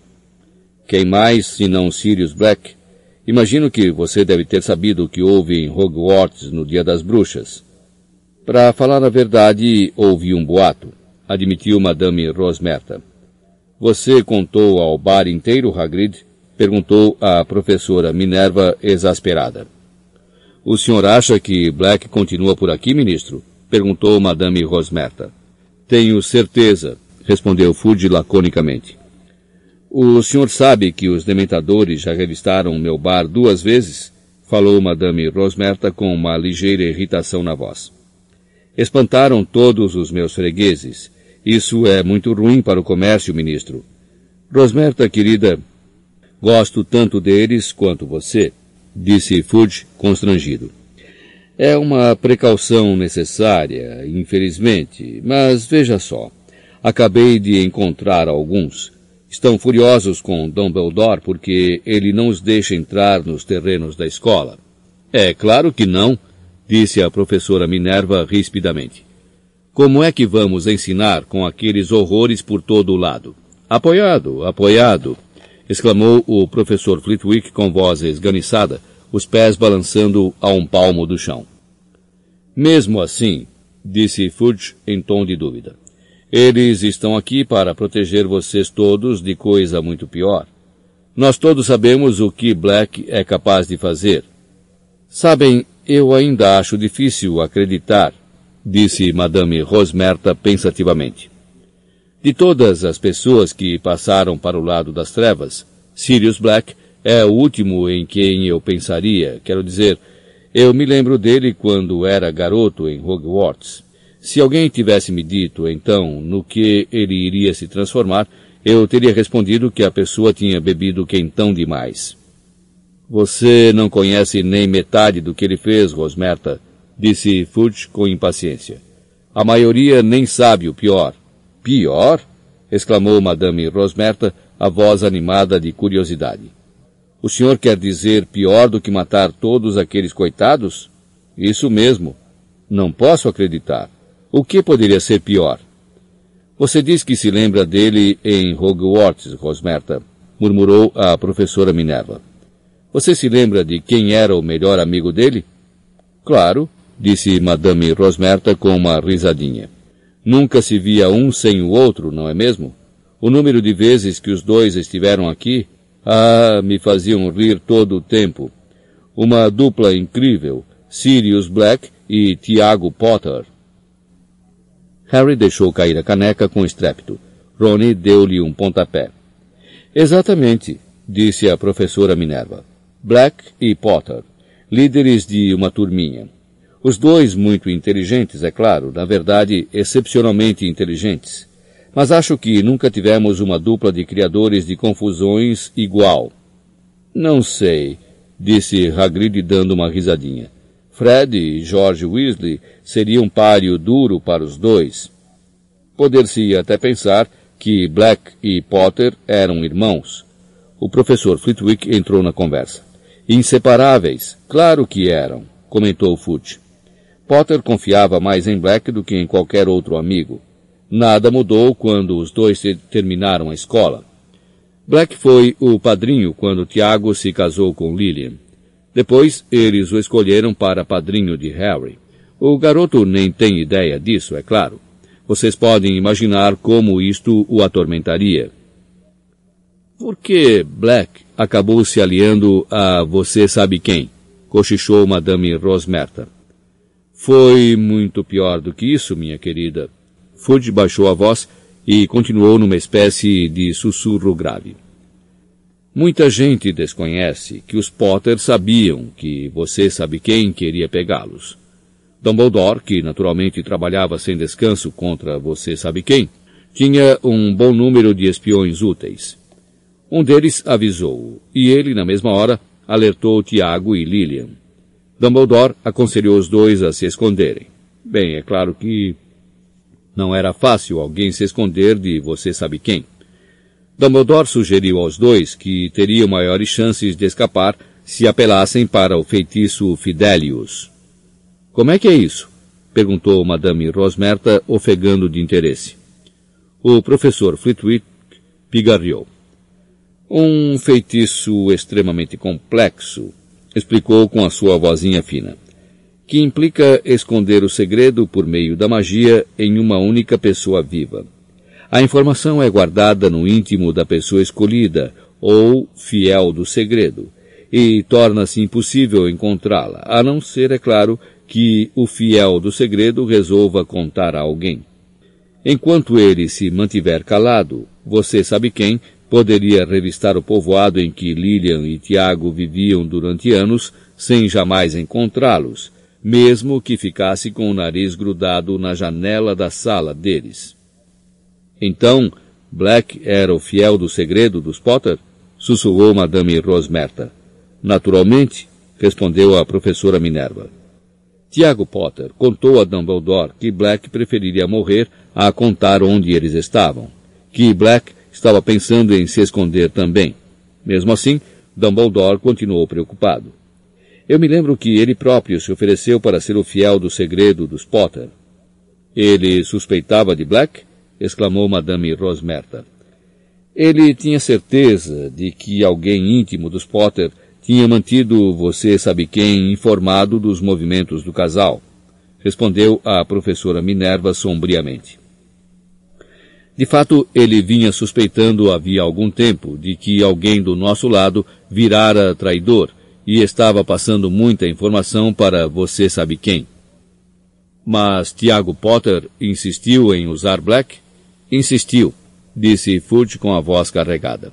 Quem mais, se não Sirius Black? Imagino que você deve ter sabido o que houve em Hogwarts no Dia das Bruxas. Para falar a verdade, ouvi um boato, admitiu Madame Rosmerta. Você contou ao bar inteiro, Hagrid? Perguntou a professora Minerva exasperada. O senhor acha que Black continua por aqui, ministro? Perguntou Madame Rosmerta. Tenho certeza, respondeu Fudge laconicamente. O senhor sabe que os dementadores já revistaram meu bar duas vezes? Falou Madame Rosmerta com uma ligeira irritação na voz. Espantaram todos os meus fregueses isso é muito ruim para o comércio, ministro. Rosmerta, querida, gosto tanto deles quanto você, disse Fudge, constrangido. É uma precaução necessária, infelizmente, mas veja só. Acabei de encontrar alguns. Estão furiosos com Dumbledore porque ele não os deixa entrar nos terrenos da escola. É claro que não, disse a professora Minerva rispidamente. Como é que vamos ensinar com aqueles horrores por todo o lado? Apoiado, apoiado, exclamou o professor Flitwick com voz esganiçada, os pés balançando a um palmo do chão. Mesmo assim, disse Fudge em tom de dúvida, eles estão aqui para proteger vocês todos de coisa muito pior. Nós todos sabemos o que Black é capaz de fazer. Sabem, eu ainda acho difícil acreditar disse Madame Rosmerta pensativamente. De todas as pessoas que passaram para o lado das trevas, Sirius Black é o último em quem eu pensaria. Quero dizer, Eu me lembro dele quando era garoto em Hogwarts. Se alguém tivesse me dito, então, no que ele iria se transformar, eu teria respondido que a pessoa tinha bebido quentão demais. Você não conhece nem metade do que ele fez, Rosmerta, disse Fudge com impaciência. A maioria nem sabe o pior. Pior? exclamou Madame Rosmerta, a voz animada de curiosidade. O senhor quer dizer pior do que matar todos aqueles coitados? Isso mesmo. Não posso acreditar. O que poderia ser pior? Você diz que se lembra dele em Hogwarts, Rosmerta, murmurou a professora Minerva. Você se lembra de quem era o melhor amigo dele? Claro, disse Madame Rosmerta com uma risadinha. Nunca se via um sem o outro, não é mesmo? O número de vezes que os dois estiveram aqui, ah, me faziam rir todo o tempo. Uma dupla incrível, Sirius Black e Tiago Potter. Harry deixou cair a caneca com estrépito. Ronnie deu-lhe um pontapé. Exatamente, disse a professora Minerva. Black e Potter, líderes de uma turminha. Os dois muito inteligentes, é claro, na verdade, excepcionalmente inteligentes. Mas acho que nunca tivemos uma dupla de criadores de confusões igual. Não sei, disse Hagrid dando uma risadinha. Fred e George Weasley seriam um páreo duro para os dois. Poder-se até pensar que Black e Potter eram irmãos. O professor Flitwick entrou na conversa. Inseparáveis, claro que eram, comentou Fudge. Potter confiava mais em Black do que em qualquer outro amigo. Nada mudou quando os dois terminaram a escola. Black foi o padrinho quando Tiago se casou com Lillian. Depois, eles o escolheram para padrinho de Harry. O garoto nem tem ideia disso, é claro. Vocês podem imaginar como isto o atormentaria. Por que Black acabou se aliando a você sabe quem? Cochichou Madame Rosmerta. Foi muito pior do que isso, minha querida. Fudge baixou a voz e continuou numa espécie de sussurro grave. Muita gente desconhece que os Potter sabiam que você sabe quem queria pegá-los. Dumbledore, que naturalmente trabalhava sem descanso contra você sabe quem, tinha um bom número de espiões úteis. Um deles avisou-o, e ele, na mesma hora, alertou Tiago e Lilian. Dumbledore aconselhou os dois a se esconderem. Bem, é claro que não era fácil alguém se esconder de você sabe quem. Dumbledore sugeriu aos dois que teriam maiores chances de escapar se apelassem para o feitiço Fidelius. Como é que é isso? perguntou Madame Rosmerta, ofegando de interesse. O professor Flitwick pigarreou. Um feitiço extremamente complexo, explicou com a sua vozinha fina, que implica esconder o segredo por meio da magia em uma única pessoa viva. A informação é guardada no íntimo da pessoa escolhida, ou fiel do segredo, e torna-se impossível encontrá-la, a não ser, é claro, que o fiel do segredo resolva contar a alguém. Enquanto ele se mantiver calado, você sabe quem poderia revistar o povoado em que Lilian e Tiago viviam durante anos sem jamais encontrá-los, mesmo que ficasse com o nariz grudado na janela da sala deles. Então, Black era o fiel do segredo dos Potter? Sussurrou Madame Rosmerta. Naturalmente, respondeu a professora Minerva. Tiago Potter contou a Dumbledore que Black preferiria morrer a contar onde eles estavam. Que Black estava pensando em se esconder também. Mesmo assim, Dumbledore continuou preocupado. Eu me lembro que ele próprio se ofereceu para ser o fiel do segredo dos Potter. Ele suspeitava de Black? exclamou Madame Rosmerta. Ele tinha certeza de que alguém íntimo dos Potter tinha mantido você sabe quem informado dos movimentos do casal, respondeu a professora Minerva sombriamente. De fato, ele vinha suspeitando havia algum tempo de que alguém do nosso lado virara traidor e estava passando muita informação para você sabe quem. Mas Tiago Potter insistiu em usar Black? Insistiu, disse Fudge com a voz carregada.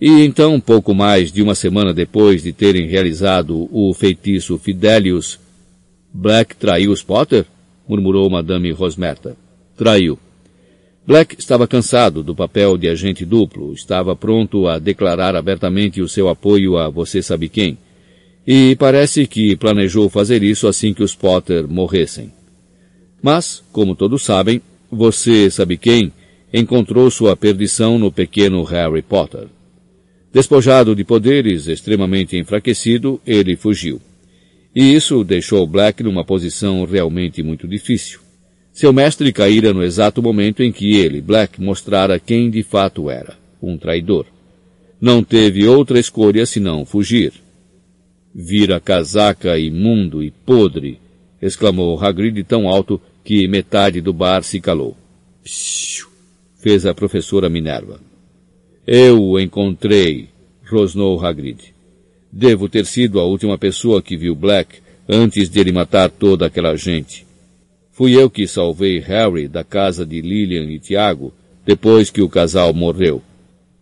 E então, pouco mais de uma semana depois de terem realizado o feitiço Fidelius, Black traiu os Potter? murmurou Madame Rosmerta. Traiu. Black estava cansado do papel de agente duplo, estava pronto a declarar abertamente o seu apoio a você sabe quem, e parece que planejou fazer isso assim que os Potter morressem. Mas, como todos sabem, você sabe quem encontrou sua perdição no pequeno Harry Potter. Despojado de poderes, extremamente enfraquecido, ele fugiu. E isso deixou Black numa posição realmente muito difícil. Seu mestre caíra no exato momento em que ele, Black, mostrara quem de fato era, um traidor. Não teve outra escolha senão fugir. Vira casaca imundo e podre, exclamou Hagrid tão alto que metade do bar se calou. Psiu, fez a professora Minerva. Eu o encontrei, rosnou Hagrid. Devo ter sido a última pessoa que viu Black antes de ele matar toda aquela gente. Fui eu que salvei Harry da casa de Lillian e Tiago depois que o casal morreu.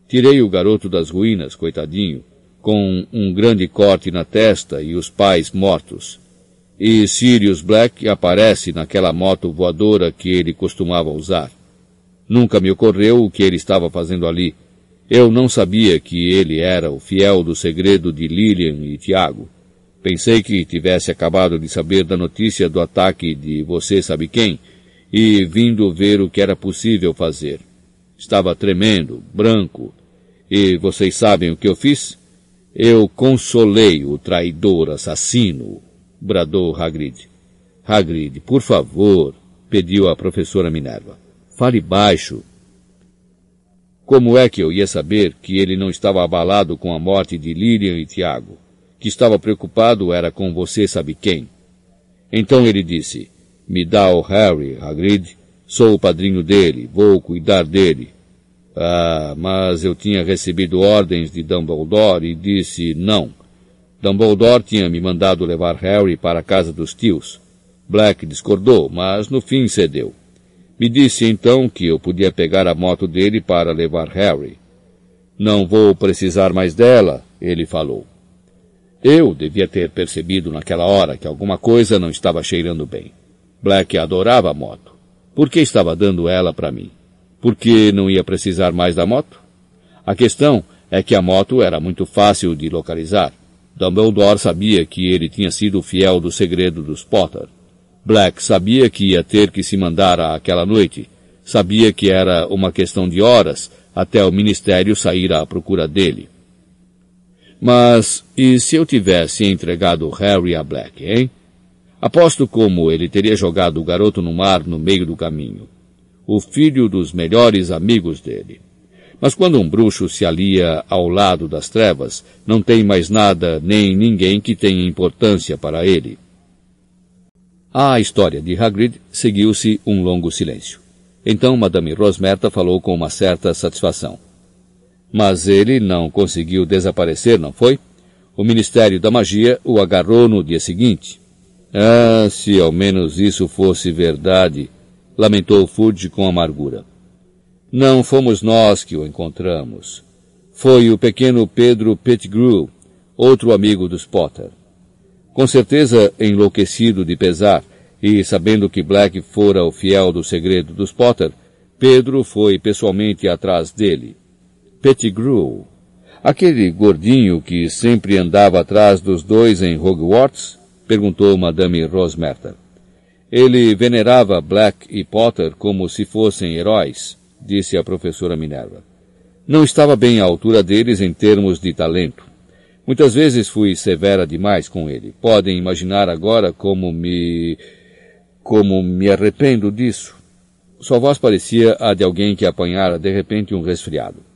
Tirei o garoto das ruínas, coitadinho, com um grande corte na testa e os pais mortos. E Sirius Black aparece naquela moto voadora que ele costumava usar. Nunca me ocorreu o que ele estava fazendo ali. Eu não sabia que ele era o fiel do segredo de Lilian e Tiago. Pensei que tivesse acabado de saber da notícia do ataque de você sabe quem e vindo ver o que era possível fazer. Estava tremendo, branco. E vocês sabem o que eu fiz? Eu consolei o traidor assassino, bradou Hagrid. Hagrid, por favor, pediu a professora Minerva. Fale baixo. Como é que eu ia saber que ele não estava abalado com a morte de Lilian e Tiago? Que estava preocupado era com você sabe quem. Então ele disse, me dá o Harry, Hagrid, sou o padrinho dele, vou cuidar dele. Ah, mas eu tinha recebido ordens de Dumbledore e disse não. Dumbledore tinha me mandado levar Harry para a casa dos tios. Black discordou, mas no fim cedeu. Me disse então que eu podia pegar a moto dele para levar Harry. Não vou precisar mais dela, ele falou. Eu devia ter percebido naquela hora que alguma coisa não estava cheirando bem. Black adorava a moto. Por que estava dando ela para mim? Porque não ia precisar mais da moto? A questão é que a moto era muito fácil de localizar. Dumbledore sabia que ele tinha sido fiel do segredo dos Potter. Black sabia que ia ter que se mandar àquela noite. Sabia que era uma questão de horas até o ministério sair à procura dele. Mas e se eu tivesse entregado Harry a Black, hein? Aposto como ele teria jogado o garoto no mar no meio do caminho. O filho dos melhores amigos dele. Mas quando um bruxo se alia ao lado das trevas, não tem mais nada nem ninguém que tenha importância para ele. À história de Hagrid seguiu-se um longo silêncio. Então Madame Rosmerta falou com uma certa satisfação. Mas ele não conseguiu desaparecer, não foi? O Ministério da Magia o agarrou no dia seguinte. Ah, se ao menos isso fosse verdade, lamentou Fudge com amargura. Não fomos nós que o encontramos. Foi o pequeno Pedro Pettigrew, outro amigo dos Potter. Com certeza enlouquecido de pesar e sabendo que Black fora o fiel do segredo dos Potter, Pedro foi pessoalmente atrás dele. Pettigrew, aquele gordinho que sempre andava atrás dos dois em Hogwarts? perguntou Madame Rosmerta. Ele venerava Black e Potter como se fossem heróis, disse a professora Minerva. Não estava bem à altura deles em termos de talento. Muitas vezes fui severa demais com ele. Podem imaginar agora como me... como me arrependo disso. Sua voz parecia a de alguém que apanhara de repente um resfriado.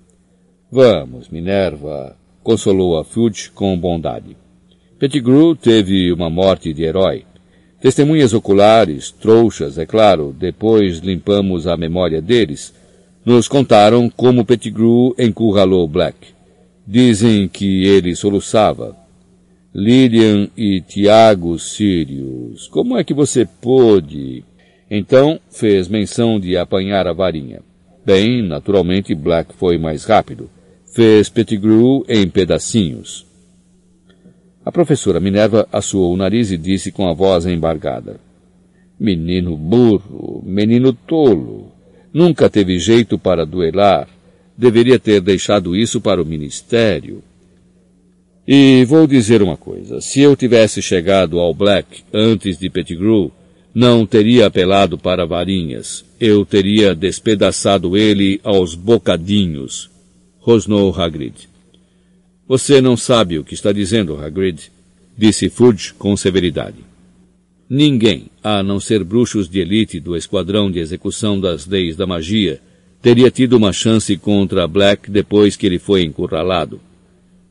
Vamos, Minerva, consolou a Fudge com bondade. Pettigrew teve uma morte de herói. Testemunhas oculares, trouxas, é claro, depois limpamos a memória deles, nos contaram como Pettigrew encurralou Black. Dizem que ele soluçava. Lilian e Tiago Sirius, como é que você pôde? Então fez menção de apanhar a varinha. Bem, naturalmente Black foi mais rápido Fez Pettigrew em pedacinhos. A professora Minerva assoou o nariz e disse com a voz embargada. Menino burro, menino tolo. Nunca teve jeito para duelar. Deveria ter deixado isso para o ministério. E vou dizer uma coisa. Se eu tivesse chegado ao Black antes de Pettigrew, não teria apelado para varinhas. Eu teria despedaçado ele aos bocadinhos. Rosnou Hagrid. Você não sabe o que está dizendo, Hagrid, disse Fudge com severidade. Ninguém, a não ser bruxos de elite do esquadrão de execução das leis da magia, teria tido uma chance contra Black depois que ele foi encurralado.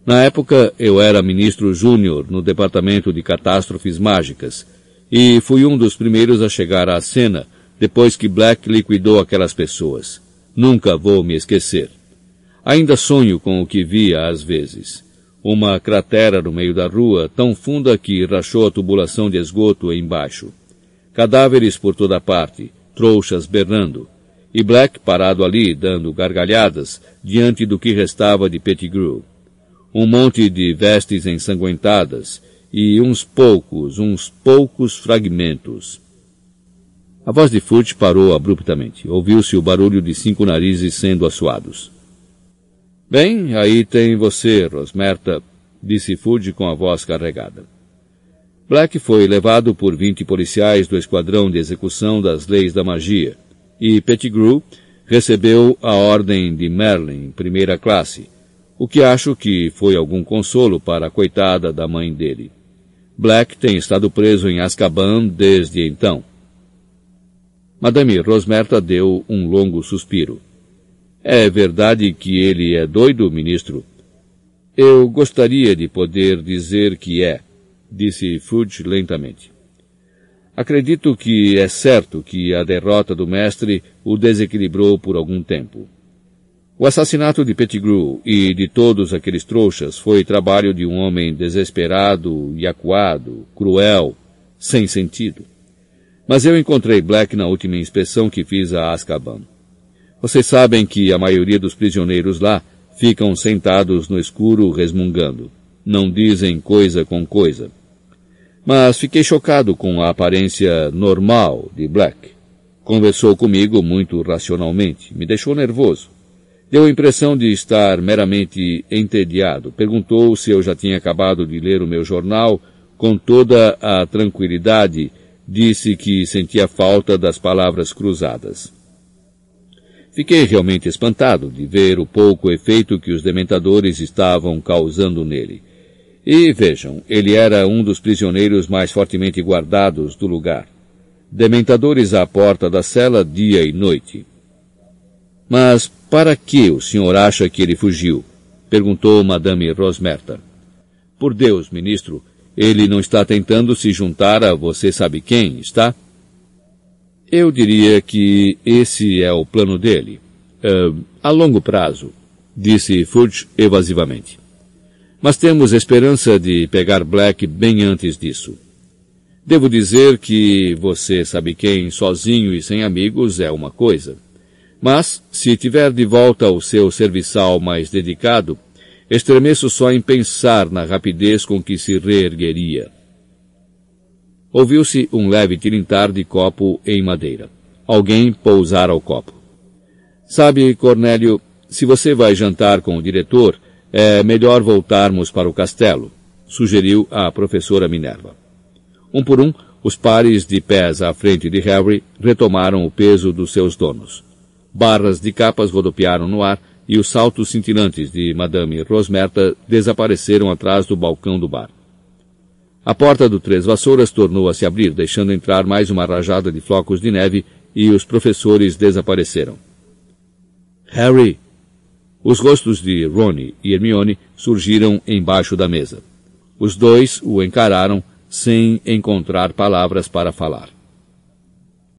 Na época, eu era ministro júnior no Departamento de Catástrofes Mágicas, e fui um dos primeiros a chegar à cena depois que Black liquidou aquelas pessoas. Nunca vou me esquecer. Ainda sonho com o que via às vezes. Uma cratera no meio da rua, tão funda que rachou a tubulação de esgoto embaixo. Cadáveres por toda parte, trouxas berrando. E Black parado ali, dando gargalhadas, diante do que restava de Pettigrew. Um monte de vestes ensanguentadas, e uns poucos, uns poucos fragmentos. A voz de Furt parou abruptamente. Ouviu-se o barulho de cinco narizes sendo assoados. Bem, aí tem você, Rosmerta, disse Fudge com a voz carregada. Black foi levado por vinte policiais do Esquadrão de Execução das Leis da Magia, e Pettigrew recebeu a Ordem de Merlin, primeira classe, o que acho que foi algum consolo para a coitada da mãe dele. Black tem estado preso em Azkaban desde então. Madame Rosmerta deu um longo suspiro. É verdade que ele é doido, ministro? Eu gostaria de poder dizer que é, disse Fudge lentamente. Acredito que é certo que a derrota do mestre o desequilibrou por algum tempo. O assassinato de Pettigrew e de todos aqueles trouxas foi trabalho de um homem desesperado e acuado, cruel, sem sentido. Mas eu encontrei Black na última inspeção que fiz a Azkaban. Vocês sabem que a maioria dos prisioneiros lá ficam sentados no escuro resmungando. Não dizem coisa com coisa. Mas fiquei chocado com a aparência normal de Black. Conversou comigo muito racionalmente. Me deixou nervoso. Deu a impressão de estar meramente entediado. Perguntou se eu já tinha acabado de ler o meu jornal com toda a tranquilidade. Disse que sentia falta das palavras cruzadas. Fiquei realmente espantado de ver o pouco efeito que os dementadores estavam causando nele. E vejam, ele era um dos prisioneiros mais fortemente guardados do lugar. Dementadores à porta da cela dia e noite. Mas para que o senhor acha que ele fugiu? perguntou Madame Rosmerta. Por Deus, ministro, ele não está tentando se juntar a você sabe quem, está? Eu diria que esse é o plano dele. Uh, a longo prazo, disse Fudge evasivamente. Mas temos esperança de pegar Black bem antes disso. Devo dizer que você sabe quem, sozinho e sem amigos, é uma coisa. Mas, se tiver de volta o seu serviçal mais dedicado, estremeço só em pensar na rapidez com que se reergueria. Ouviu-se um leve tilintar de copo em madeira. Alguém pousara o copo. Sabe, Cornélio, se você vai jantar com o diretor, é melhor voltarmos para o castelo, sugeriu a professora Minerva. Um por um, os pares de pés à frente de Harry retomaram o peso dos seus donos. Barras de capas rodopiaram no ar e os saltos cintilantes de Madame Rosmerta desapareceram atrás do balcão do bar. A porta do Três Vassouras tornou a se abrir, deixando entrar mais uma rajada de flocos de neve e os professores desapareceram. Harry! Os rostos de Ronnie e Hermione surgiram embaixo da mesa. Os dois o encararam sem encontrar palavras para falar.